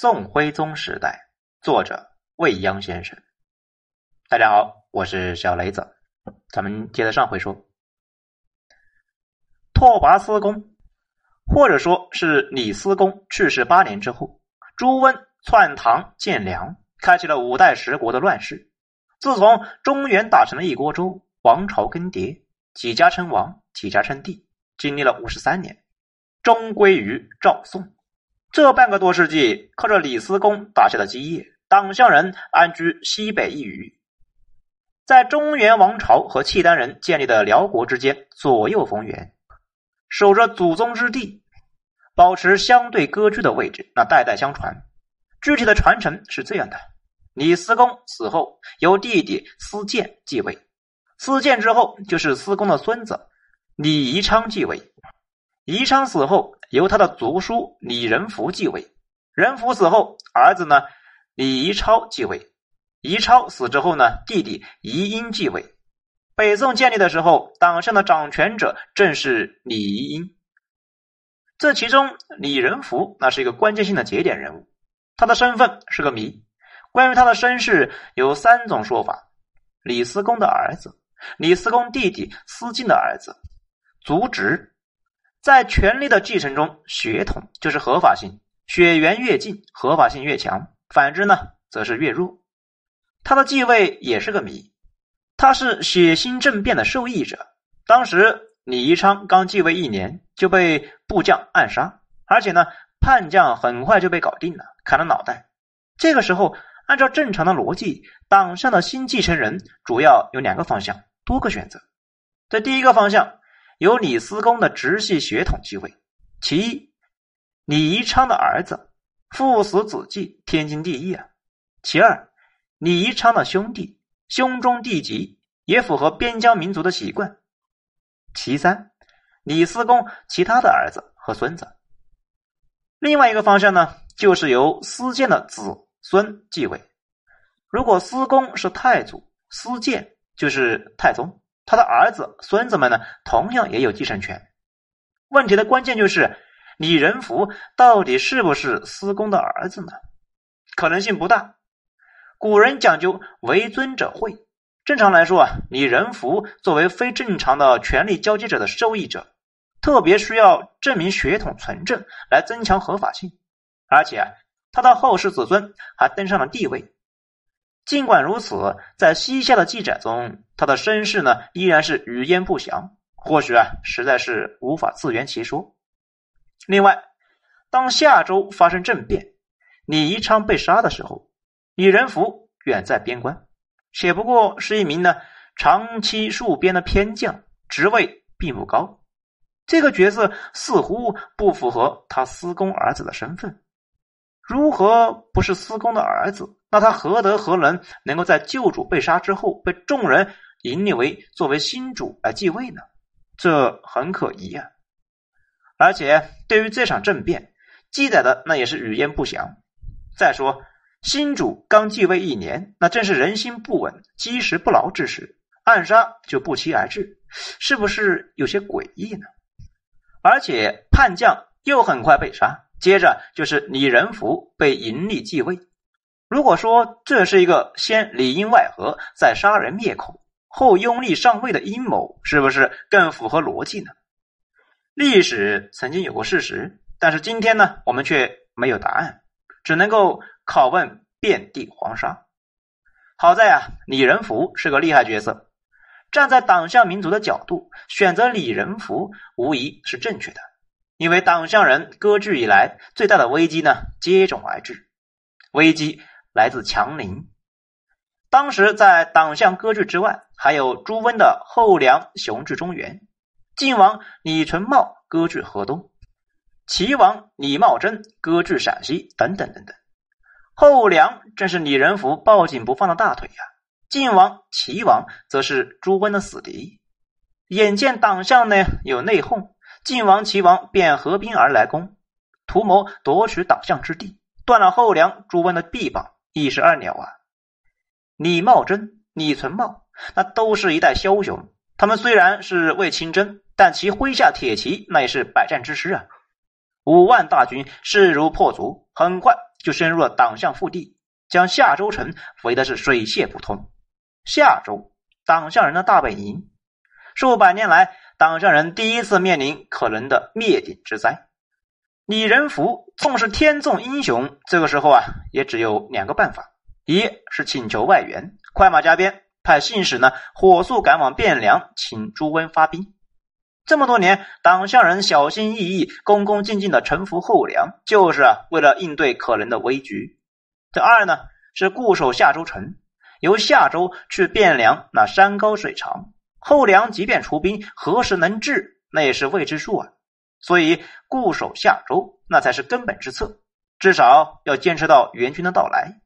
宋徽宗时代，作者未央先生。大家好，我是小雷子。咱们接着上回说，拓跋思恭，或者说是李思恭去世八年之后，朱温篡唐建梁，开启了五代十国的乱世。自从中原打成了一锅粥，王朝更迭，几家称王，几家称帝，经历了五十三年，终归于赵宋。这半个多世纪，靠着李思恭打下的基业，党项人安居西北一隅，在中原王朝和契丹人建立的辽国之间左右逢源，守着祖宗之地，保持相对割据的位置，那代代相传。具体的传承是这样的：李思恭死后，由弟弟司建继位，司建之后就是司恭的孙子李宜昌继位。宜昌死后，由他的族叔李仁福继位。仁福死后，儿子呢李宜超继位。宜超死之后呢，弟弟宜英继位。北宋建立的时候，党项的掌权者正是李宜英。这其中，李仁福那是一个关键性的节点人物，他的身份是个谜。关于他的身世，有三种说法：李思恭的儿子，李思恭弟弟思敬的儿子，族侄。在权力的继承中，血统就是合法性，血缘越近，合法性越强；反之呢，则是越弱。他的继位也是个谜。他是血腥政变的受益者。当时李宜昌刚继位一年，就被部将暗杀，而且呢，叛将很快就被搞定了，砍了脑袋。这个时候，按照正常的逻辑，党上的新继承人主要有两个方向，多个选择。这第一个方向。由李思恭的直系血统继位，其一，李宜昌的儿子，父死子继，天经地义啊。其二，李宜昌的兄弟，兄终弟及，也符合边疆民族的习惯。其三，李思恭其他的儿子和孙子。另外一个方向呢，就是由司建的子孙继位。如果司恭是太祖，司建就是太宗。他的儿子、孙子们呢，同样也有继承权。问题的关键就是李仁福到底是不是司公的儿子呢？可能性不大。古人讲究为尊者讳，正常来说啊，李仁福作为非正常的权力交接者的受益者，特别需要证明血统纯正来增强合法性，而且他的后世子孙还登上了帝位。尽管如此，在西夏的记载中，他的身世呢依然是语焉不详。或许啊，实在是无法自圆其说。另外，当夏州发生政变，李宜昌被杀的时候，李仁福远在边关，且不过是一名呢长期戍边的偏将，职位并不高。这个角色似乎不符合他司公儿子的身份。如何不是司空的儿子？那他何德何能，能够在旧主被杀之后，被众人引领为作为新主来继位呢？这很可疑啊！而且对于这场政变，记载的那也是语焉不详。再说，新主刚继位一年，那正是人心不稳、基石不牢之时，暗杀就不期而至，是不是有些诡异呢？而且叛将又很快被杀，接着就是李仁福被引领继位。如果说这是一个先里应外合，再杀人灭口，后拥立上位的阴谋，是不是更符合逻辑呢？历史曾经有过事实，但是今天呢，我们却没有答案，只能够拷问遍地黄沙。好在啊，李仁福是个厉害角色，站在党项民族的角度，选择李仁福无疑是正确的，因为党项人割据以来最大的危机呢，接踵而至，危机。来自强邻。当时在党项割据之外，还有朱温的后梁雄踞中原，晋王李存茂割据河东，齐王李茂贞割据陕西，等等等等。后梁正是李仁福抱紧不放的大腿呀，晋王、齐王则是朱温的死敌。眼见党项呢有内讧，晋王、齐王便合兵而来攻，图谋夺取党项之地，断了后梁、朱温的臂膀。一石二鸟啊！李茂贞、李存茂，那都是一代枭雄。他们虽然是为亲征，但其麾下铁骑那也是百战之师啊！五万大军势如破竹，很快就深入了党项腹地，将夏州城围的是水泄不通。夏州，党项人的大本营，数百年来，党项人第一次面临可能的灭顶之灾。李仁福纵是天纵英雄，这个时候啊，也只有两个办法：一是请求外援，快马加鞭，派信使呢火速赶往汴梁，请朱温发兵。这么多年，党项人小心翼翼、恭恭敬敬的臣服后梁，就是啊，为了应对可能的危局。这二呢，是固守夏州城，由夏州去汴梁，那山高水长，后梁即便出兵，何时能治，那也是未知数啊。所以固守夏州，那才是根本之策，至少要坚持到援军的到来。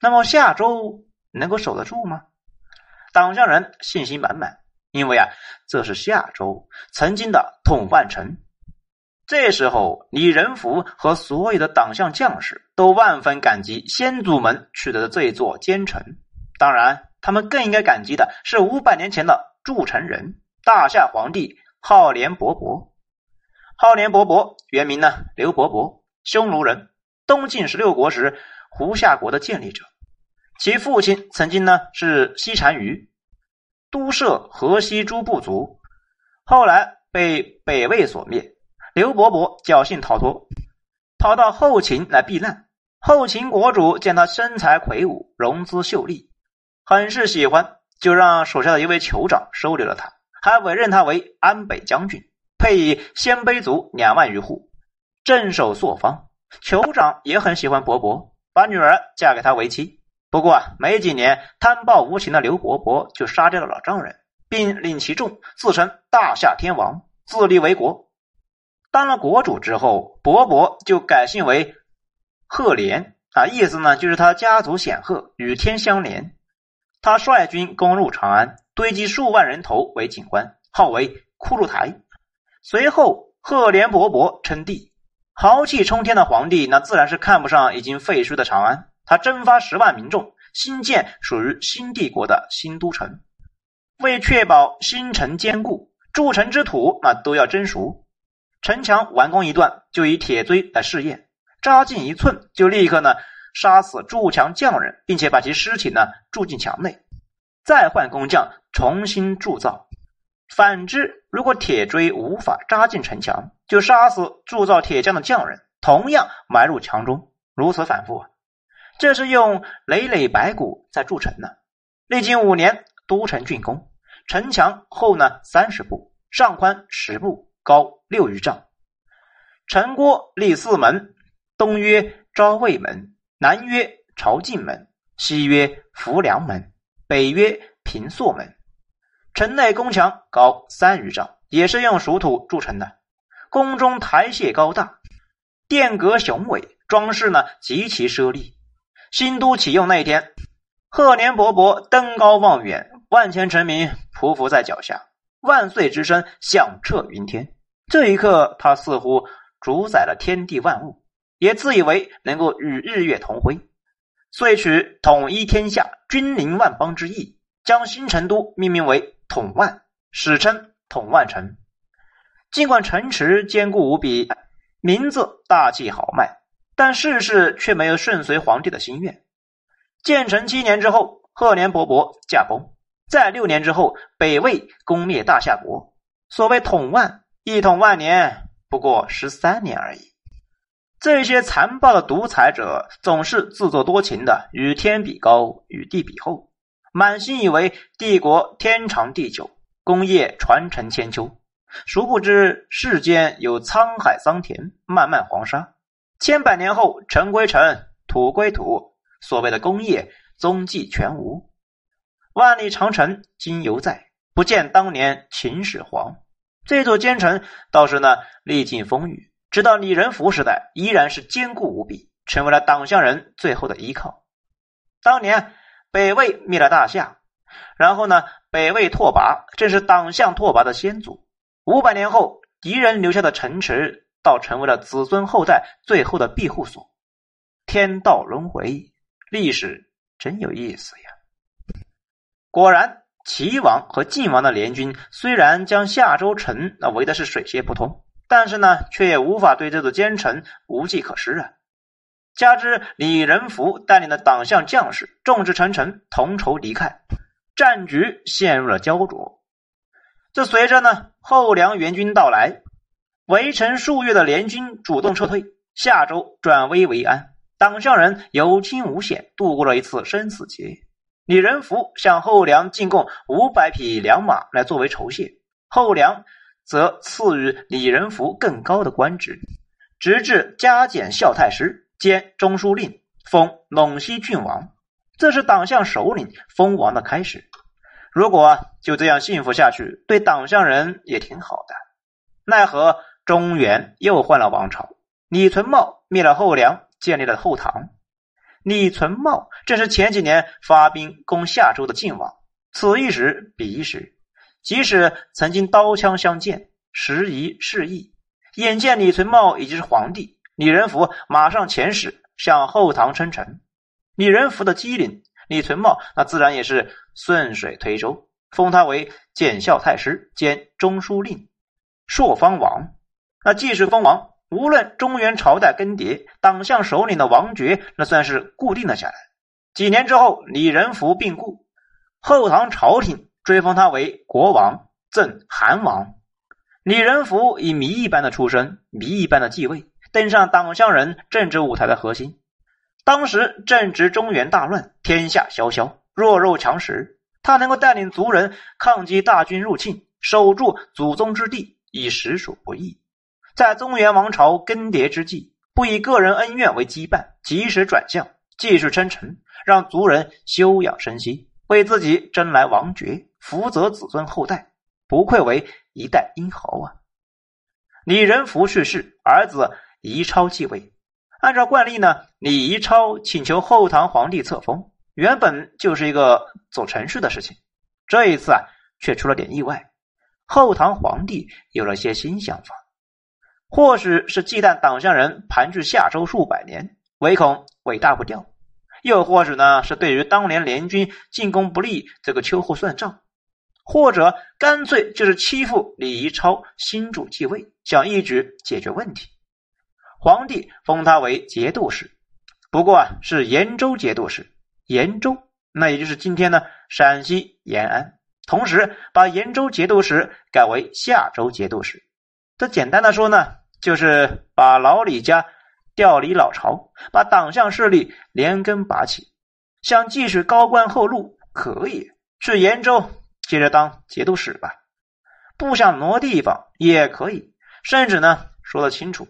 那么夏州能够守得住吗？党项人信心满满。因为啊，这是夏州曾经的统万城。这时候，李仁福和所有的党项将士都万分感激先祖们取得的这座坚城。当然，他们更应该感激的是五百年前的筑城人大夏皇帝浩连勃勃。浩连勃勃原名呢刘伯伯，匈奴人，东晋十六国时胡夏国的建立者。其父亲曾经呢是西单于。都设河西诸部族，后来被北魏所灭。刘伯伯侥幸逃脱，逃到后秦来避难。后秦国主见他身材魁梧，容姿秀丽，很是喜欢，就让手下的一位酋长收留了他，还委任他为安北将军，配以鲜卑族两万余户，镇守朔方。酋长也很喜欢伯伯，把女儿嫁给他为妻。不过啊，没几年，贪暴无情的刘伯伯就杀掉了老丈人，并领其众自称大夏天王，自立为国。当了国主之后，伯伯就改姓为赫连啊，意思呢就是他家族显赫，与天相连。他率军攻入长安，堆积数万人头为警官，号为骷髅台。随后，赫连勃勃称帝，豪气冲天的皇帝那自然是看不上已经废墟的长安。他征发十万民众，新建属于新帝国的新都城。为确保新城坚固，筑城之土那都要蒸熟。城墙完工一段，就以铁锥来试验，扎进一寸，就立刻呢杀死筑墙匠人，并且把其尸体呢铸进墙内，再换工匠重新铸造。反之，如果铁锥无法扎进城墙，就杀死铸造铁匠的匠人，同样埋入墙中，如此反复啊。这是用累累白骨在筑城的，历经五年，都城竣工，城墙厚呢三十步，上宽十步，高六余丈。城郭立四门，东曰昭卫门，南曰朝进门，西曰浮梁门，北曰平朔门。城内宫墙高三余丈，也是用熟土筑成的。宫中台榭高大，殿阁雄伟，装饰呢极其奢丽。新都启用那一天，赫连勃勃登高望远，万千臣民匍匐在脚下，万岁之声响彻云天。这一刻，他似乎主宰了天地万物，也自以为能够与日月同辉，遂取统一天下、君临万邦之意，将新成都命名为统万，史称统万城。尽管城池坚固无比，名字大气豪迈。但世事却没有顺随皇帝的心愿。建成七年之后，赫连勃勃驾崩。在六年之后，北魏攻灭大夏国。所谓统万，一统万年，不过十三年而已。这些残暴的独裁者总是自作多情的，与天比高，与地比厚，满心以为帝国天长地久，功业传承千秋。殊不知世间有沧海桑田，漫漫黄沙。千百年后，尘归尘，土归土，所谓的功业踪迹全无。万里长城今犹在，不见当年秦始皇。这座坚城倒是呢，历尽风雨，直到李仁福时代，依然是坚固无比，成为了党项人最后的依靠。当年北魏灭了大夏，然后呢，北魏拓跋正是党项拓跋的先祖。五百年后，敌人留下的城池。倒成为了子孙后代最后的庇护所。天道轮回，历史真有意思呀！果然，齐王和晋王的联军虽然将夏州城那围的是水泄不通，但是呢，却也无法对这座奸臣无计可施啊。加之李仁福带领的党项将士众志成城，同仇敌忾，战局陷入了焦灼。这随着呢后梁援军到来，围城数月的联军主动撤退，夏州转危为安，党项人有惊无险，度过了一次生死劫。李仁福向后梁进贡五百匹良马来作为酬谢，后梁则赐予李仁福更高的官职，直至加减校太师兼中书令，封陇西郡王。这是党项首领封王的开始。如果就这样幸福下去，对党项人也挺好的。奈何中原又换了王朝，李存茂灭了后梁，建立了后唐。李存茂正是前几年发兵攻夏州的晋王，此一时彼一时，即使曾经刀枪相见，时移世易。眼见李存茂已经是皇帝，李仁福马上遣使向后唐称臣。李仁福的机灵。李存茂那自然也是顺水推舟，封他为检校太师兼中书令、朔方王。那既是封王，无论中原朝代更迭，党项首领的王爵那算是固定了下来。几年之后，李仁福病故，后唐朝廷追封他为国王，赠韩王。李仁福以谜一般的出身，谜一般的继位，登上党项人政治舞台的核心。当时正值中原大乱，天下萧萧，弱肉强食。他能够带领族人抗击大军入侵，守住祖宗之地，已实属不易。在中原王朝更迭之际，不以个人恩怨为羁绊，及时转向，继续称臣，让族人休养生息，为自己争来王爵，福泽子孙后代，不愧为一代英豪啊！李仁福去世，儿子宜超继位。按照惯例呢，李宜超请求后唐皇帝册封，原本就是一个走程序的事情。这一次啊，却出了点意外。后唐皇帝有了些新想法，或许是忌惮党项人盘踞夏州数百年，唯恐尾大不掉；又或者呢，是对于当年联军进攻不利这个秋后算账；或者干脆就是欺负李宜超新主继位，想一举解决问题。皇帝封他为节度使，不过啊是延州节度使。延州那也就是今天呢陕西延安，同时把延州节度使改为夏州节度使。这简单的说呢，就是把老李家调离老巢，把党项势力连根拔起。想继续高官厚禄，可以去延州接着当节度使吧；不想挪地方也可以，甚至呢说得清楚。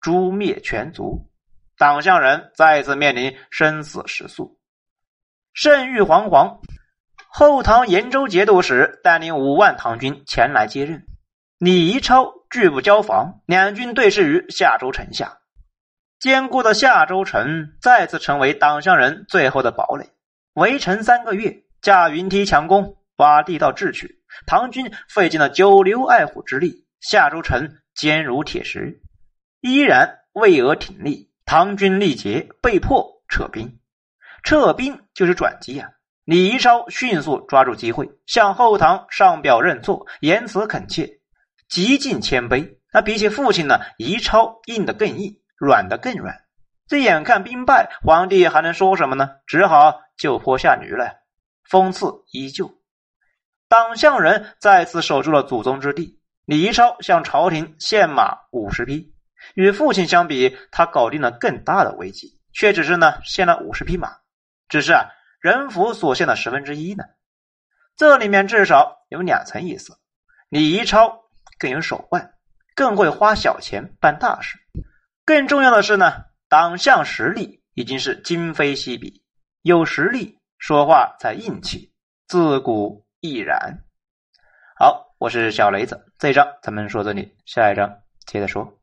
诛灭全族，党项人再次面临生死时速，圣域惶惶。后唐延州节度使带领五万唐军前来接任，李宜超拒不交防，两军对峙于夏州城下。坚固的夏州城再次成为党项人最后的堡垒。围城三个月，架云梯强攻，挖地道智取，唐军费尽了九牛二虎之力，夏州城坚如铁石。依然巍峨挺立，唐军力竭，被迫撤兵。撤兵就是转机啊！李宜超迅速抓住机会，向后唐上表认错，言辞恳切，极尽谦卑。那比起父亲呢？宜超硬的更硬，软的更软。这眼看兵败，皇帝还能说什么呢？只好就坡下驴了。封赐依旧，党项人再次守住了祖宗之地。李宜超向朝廷献马五十匹。与父亲相比，他搞定了更大的危机，却只是呢献了五十匹马，只是啊人府所献的十分之一呢。这里面至少有两层意思：李一超更有手腕，更会花小钱办大事。更重要的是呢，党项实力已经是今非昔比，有实力说话才硬气，自古亦然。好，我是小雷子，这一章咱们说这里，下一章接着说。